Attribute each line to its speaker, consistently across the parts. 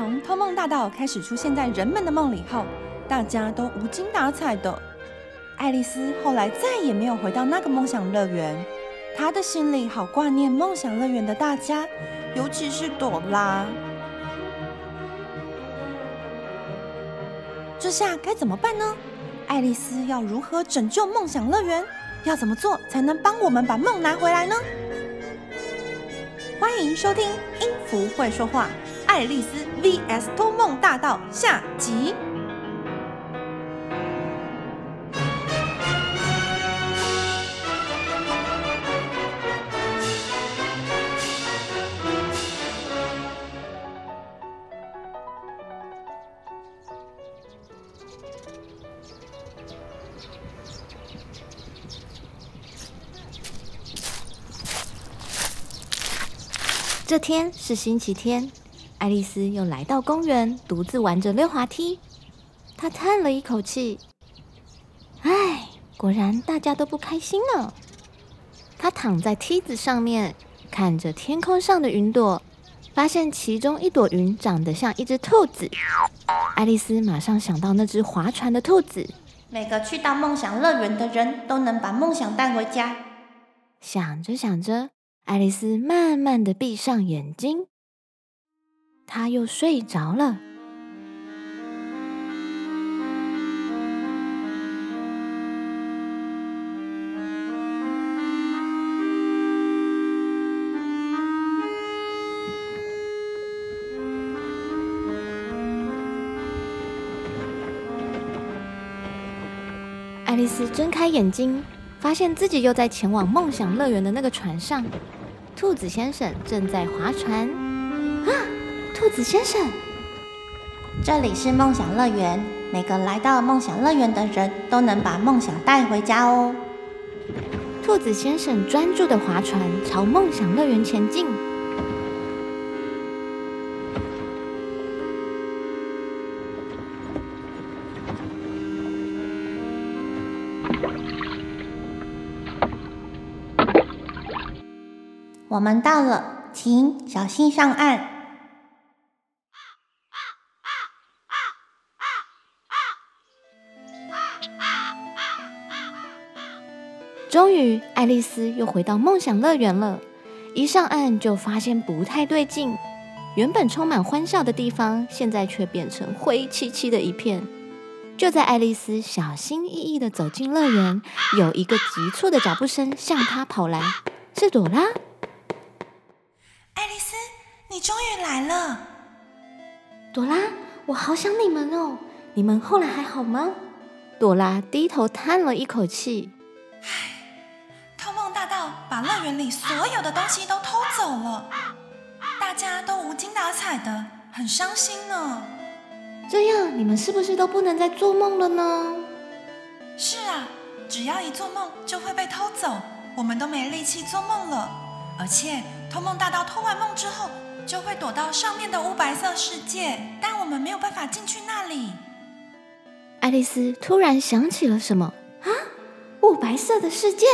Speaker 1: 从偷梦大道开始出现在人们的梦里后，大家都无精打采的。爱丽丝后来再也没有回到那个梦想乐园，她的心里好挂念梦想乐园的大家，尤其是朵拉。这下该怎么办呢？爱丽丝要如何拯救梦想乐园？要怎么做才能帮我们把梦拿回来呢？欢迎收听《音符会说话》，爱丽丝 VS 偷梦大道下集。
Speaker 2: 这天是星期天，爱丽丝又来到公园，独自玩着溜滑梯。她叹了一口气：“唉，果然大家都不开心呢。”她躺在梯子上面，看着天空上的云朵，发现其中一朵云长得像一只兔子。爱丽丝马上想到那只划船的兔子。
Speaker 3: 每个去到梦想乐园的人都能把梦想带回家。
Speaker 2: 想着想着。爱丽丝慢慢的闭上眼睛，他又睡着了。爱丽丝睁开眼睛。发现自己又在前往梦想乐园的那个船上，兔子先生正在划船。啊，兔子先生，
Speaker 3: 这里是梦想乐园，每个来到梦想乐园的人都能把梦想带回家哦。
Speaker 2: 兔子先生专注的划船，朝梦想乐园前进。
Speaker 3: 我们到了，请小心上岸。
Speaker 2: 于，爱丽丝又回到梦想乐园了。一上岸就发现不太对劲，原本充满欢笑的地方，现在却变成灰漆漆的一片。就在爱丽丝小心翼翼的走进乐园，有一个急促的脚步声向她跑来，是朵拉。
Speaker 1: 爱丽丝你终于来了，
Speaker 2: 朵拉，我好想你们哦！你们后来还好吗？朵拉低头叹了一口气，
Speaker 1: 唉，把乐园里所有的东西都偷走了，大家都无精打采的，很伤心呢。
Speaker 2: 这样你们是不是都不能再做梦了呢？
Speaker 1: 是啊，只要一做梦就会被偷走，我们都没力气做梦了。而且偷梦大盗偷完梦之后。就会躲到上面的乌白色世界，但我们没有办法进去那里。
Speaker 2: 爱丽丝突然想起了什么啊？雾白色的世界，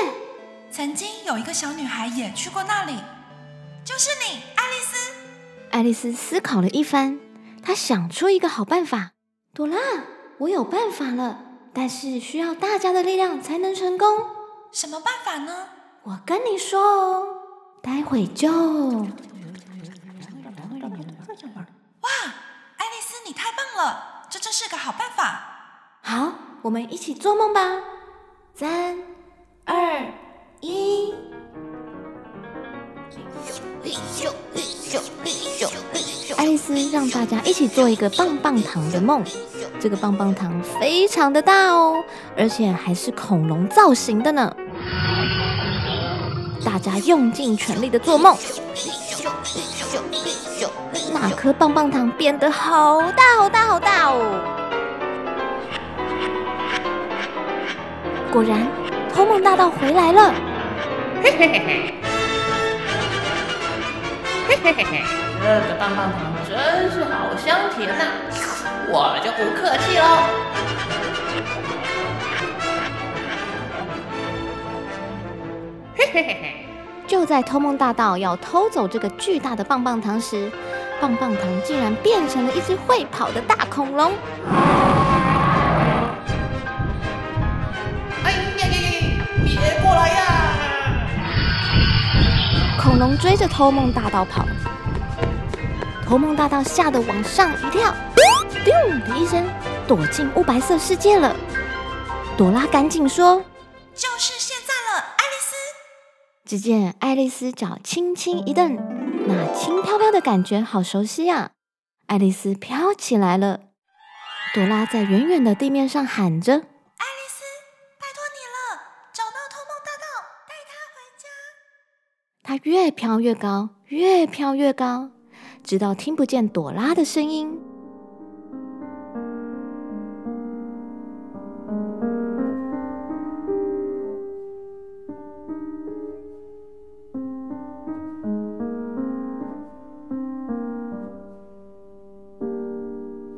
Speaker 1: 曾经有一个小女孩也去过那里，就是你，爱丽丝。
Speaker 2: 爱丽丝思考了一番，她想出一个好办法。朵拉，我有办法了，但是需要大家的力量才能成功。
Speaker 1: 什么办法呢？
Speaker 2: 我跟你说哦，待会就。
Speaker 1: 哇，爱丽丝，你太棒了这真是个好办法。
Speaker 2: 好，我们一起做梦吧。三、二、一。爱丽丝让大家一起做一个棒棒糖的梦。这个棒棒糖非常的大哦，而且还是恐龙造型的呢。大家用尽全力的做梦。那颗棒棒糖变得好大好大好大哦！果然，偷梦大盗回来了。嘿嘿嘿嘿，
Speaker 4: 嘿嘿嘿嘿，这个棒棒糖真是好香甜呐！我就不客气喽。
Speaker 2: 嘿嘿嘿嘿，就在偷梦大盗要偷走这个巨大的棒棒糖时。棒棒糖竟然变成了一只会跑的大恐龙。恐龙追着偷梦大盗跑，偷梦大盗吓得往上一跳，咚的一声躲进雾白色世界了。朵拉赶紧说。
Speaker 1: 就是现在了，爱丽丝。
Speaker 2: 只见爱丽丝脚轻轻一蹬，那轻飘飘的感觉好熟悉呀！爱丽丝飘起来了。朵拉在远远的地面上喊着：“”越飘越高，越飘越高，直到听不见朵拉的声音。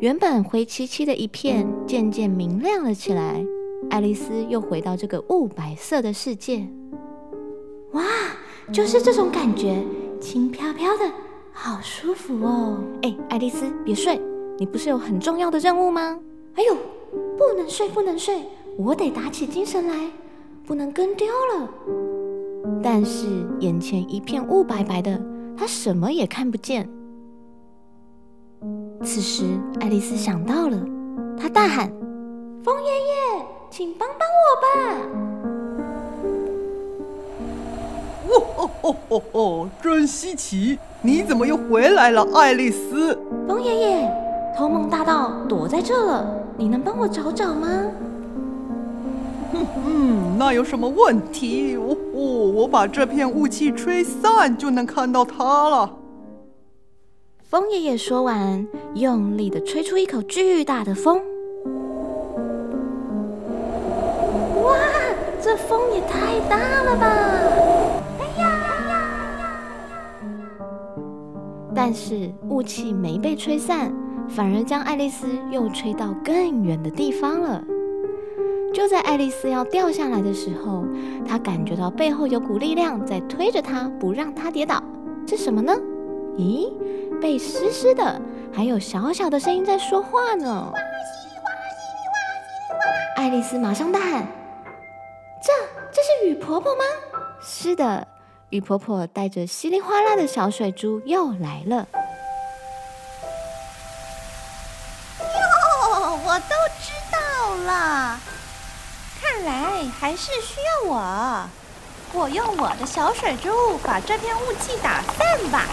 Speaker 2: 原本灰漆漆的一片，渐渐明亮了起来。爱丽丝又回到这个雾白色的世界。哇，就是这种感觉，轻飘飘的，好舒服哦！哎，爱丽丝，别睡，你不是有很重要的任务吗？哎呦，不能睡，不能睡，我得打起精神来，不能跟丢了。但是眼前一片雾白白的，她什么也看不见。此时，爱丽丝想到了，她大喊：“风爷爷，请帮帮我吧！”
Speaker 5: 哦哦哦哦哦，真稀奇！你怎么又回来了，爱丽丝？
Speaker 2: 风爷爷，偷梦大盗躲在这了，你能帮我找找吗？
Speaker 5: 嗯，那有什么问题？哦哦，我把这片雾气吹散，就能看到他了。
Speaker 2: 风爷爷说完，用力的吹出一口巨大的风。哇，这风也太大了吧！但是雾气没被吹散，反而将爱丽丝又吹到更远的地方了。就在爱丽丝要掉下来的时候，她感觉到背后有股力量在推着她，不让她跌倒。是什么呢？咦？被湿湿的，还有小小的声音在说话呢。爱丽丝马上大喊：“这这是雨婆婆吗？”“是的，雨婆婆带着稀里哗啦的小水珠又来了。”“
Speaker 1: 哟，我都知道了，看来还是需要我。我用我的小水珠把这片雾气打散吧。”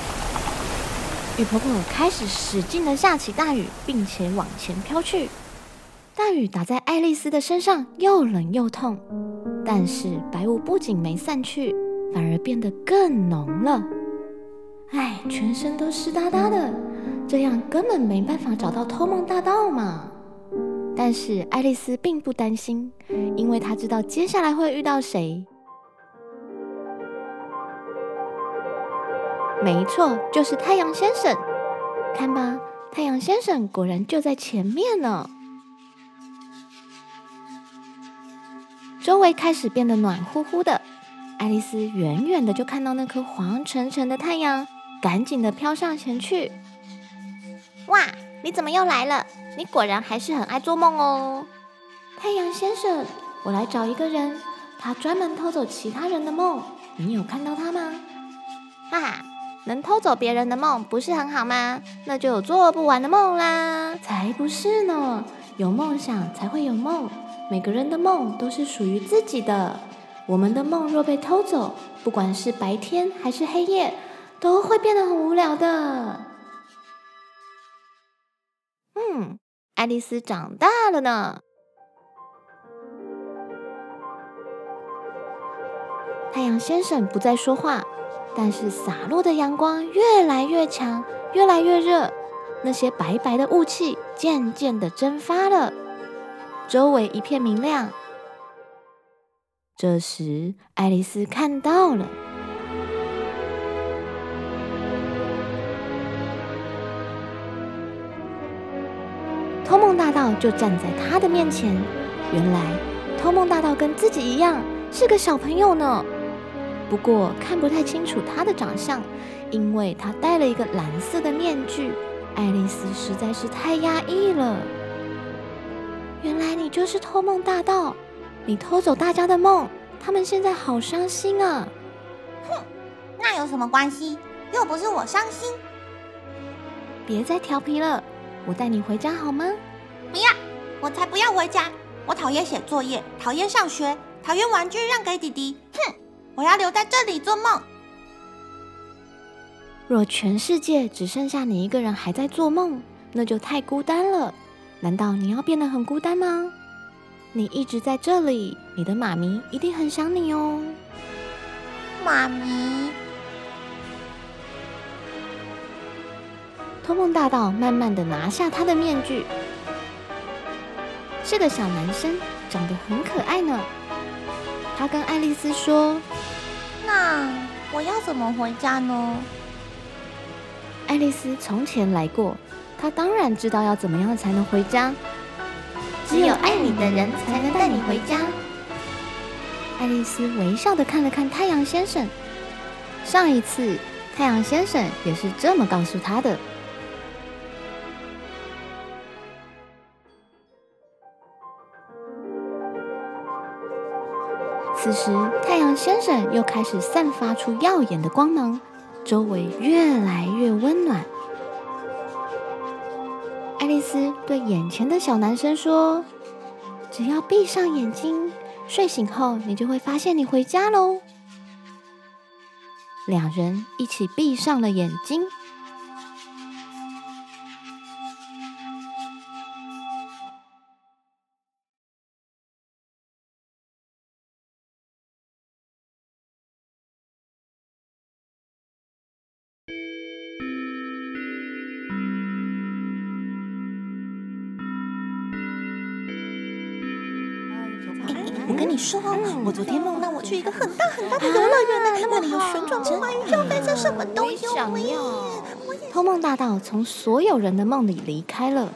Speaker 2: 雨婆婆开始使劲的下起大雨，并且往前飘去。大雨打在爱丽丝的身上，又冷又痛。但是白雾不仅没散去，反而变得更浓了。哎，全身都湿哒哒的，这样根本没办法找到偷梦大盗嘛。但是爱丽丝并不担心，因为她知道接下来会遇到谁。没错，就是太阳先生。看吧，太阳先生果然就在前面呢。周围开始变得暖乎乎的，爱丽丝远远的就看到那颗黄澄澄的太阳，赶紧的飘上前去。哇，你怎么又来了？你果然还是很爱做梦哦。太阳先生，我来找一个人，他专门偷走其他人的梦，你有看到他吗？哈哈。能偷走别人的梦不是很好吗？那就有做不完的梦啦！才不是呢，有梦想才会有梦。每个人的梦都是属于自己的。我们的梦若被偷走，不管是白天还是黑夜，都会变得很无聊的。嗯，爱丽丝长大了呢。太阳先生不再说话。但是洒落的阳光越来越强，越来越热，那些白白的雾气渐渐的蒸发了，周围一片明亮。这时，爱丽丝看到了偷梦大盗，就站在他的面前。原来，偷梦大盗跟自己一样是个小朋友呢。不过看不太清楚他的长相，因为他戴了一个蓝色的面具。爱丽丝实在是太压抑了。原来你就是偷梦大盗，你偷走大家的梦，他们现在好伤心啊！
Speaker 3: 哼，那有什么关系？又不是我伤心。
Speaker 2: 别再调皮了，我带你回家好吗？
Speaker 3: 不要，我才不要回家！我讨厌写作业，讨厌上学，讨厌玩具让给弟弟。哼，我要留在这里做梦。
Speaker 2: 若全世界只剩下你一个人还在做梦，那就太孤单了。难道你要变得很孤单吗？你一直在这里，你的妈咪一定很想你哦。
Speaker 3: 妈咪，
Speaker 2: 托梦大盗慢慢的拿下他的面具，是个小男生，长得很可爱呢。他跟爱丽丝说：“
Speaker 3: 那我要怎么回家呢？”
Speaker 2: 爱丽丝从前来过，她当然知道要怎么样才能回家。
Speaker 3: 只有爱你的人才能带你回家。
Speaker 2: 爱丽丝微笑的看了看太阳先生，上一次太阳先生也是这么告诉她的。此时，太阳先生又开始散发出耀眼的光芒。周围越来越温暖。爱丽丝对眼前的小男生说：“只要闭上眼睛，睡醒后你就会发现你回家喽。”两人一起闭上了眼睛。
Speaker 3: 我跟你说哦，我昨天梦到我去一个很大很大的游乐园呢，那里有旋转木马、云霄飞车，什么都有。
Speaker 2: 偷梦大盗从所有人的梦里离开了，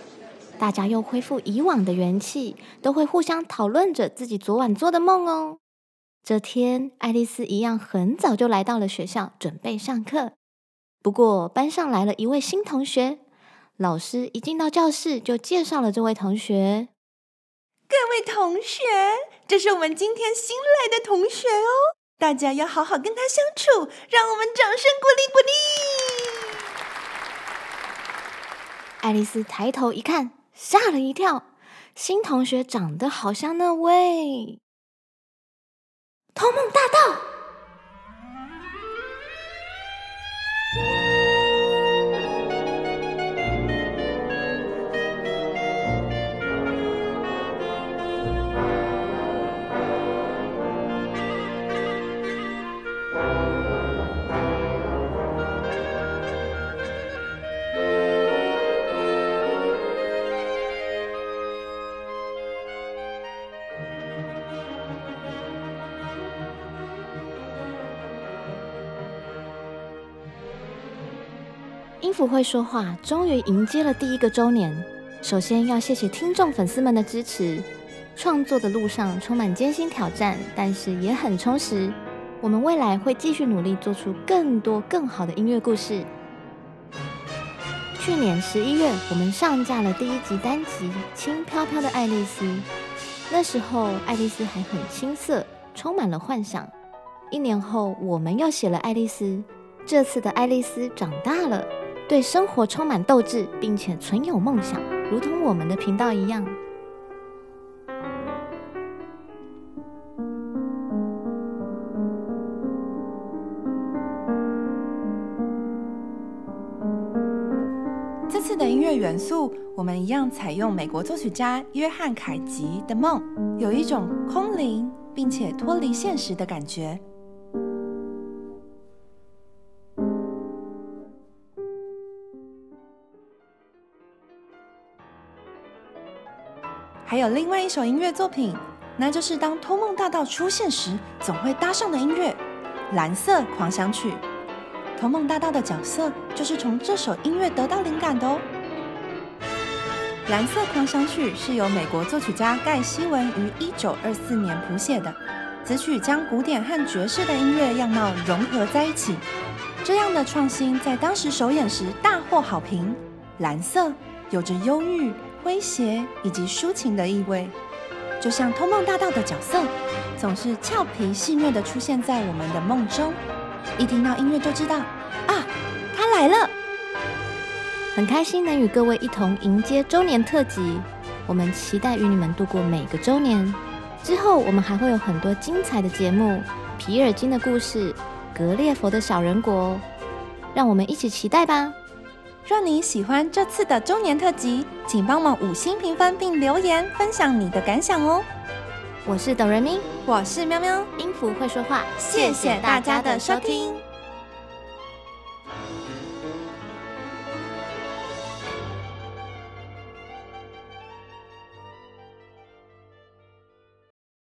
Speaker 2: 大家又恢复以往的元气，都会互相讨论着自己昨晚做的梦哦。这天，爱丽丝一样很早就来到了学校，准备上课。不过班上来了一位新同学，老师一进到教室就介绍了这位同学。
Speaker 1: 各位同学，这是我们今天新来的同学哦，大家要好好跟他相处，让我们掌声鼓励鼓励。
Speaker 2: 爱丽丝抬头一看，吓了一跳，新同学长得好像那位偷梦大盗。音符会说话，终于迎接了第一个周年。首先要谢谢听众粉丝们的支持。创作的路上充满艰辛挑战，但是也很充实。我们未来会继续努力，做出更多更好的音乐故事。去年十一月，我们上架了第一集单集《轻飘飘的爱丽丝》。那时候，爱丽丝还很青涩，充满了幻想。一年后，我们又写了《爱丽丝》。这次的爱丽丝长大了。对生活充满斗志，并且存有梦想，如同我们的频道一样。
Speaker 1: 这次的音乐元素，我们一样采用美国作曲家约翰凯吉的《梦》，有一种空灵并且脱离现实的感觉。还有另外一首音乐作品，那就是当偷梦大盗出现时总会搭上的音乐《蓝色狂想曲》。偷梦大盗的角色就是从这首音乐得到灵感的哦。《蓝色狂想曲》是由美国作曲家盖希文于一九二四年谱写的，此曲将古典和爵士的音乐样貌融合在一起。这样的创新在当时首演时大获好评。蓝色有着忧郁、诙谐以及抒情的意味，就像通梦大道的角色，总是俏皮戏谑的出现在我们的梦中。一听到音乐就知道，啊，他来了！
Speaker 2: 很开心能与各位一同迎接周年特辑，我们期待与你们度过每个周年。之后我们还会有很多精彩的节目，皮尔金的故事，格列佛的小人国，让我们一起期待吧。
Speaker 1: 若你喜欢这次的周年特辑，请帮忙五星评分并留言分享你的感想哦。
Speaker 2: 我是哆瑞明，
Speaker 1: 我是喵喵，
Speaker 2: 音符会说话，
Speaker 1: 谢谢大家的收听。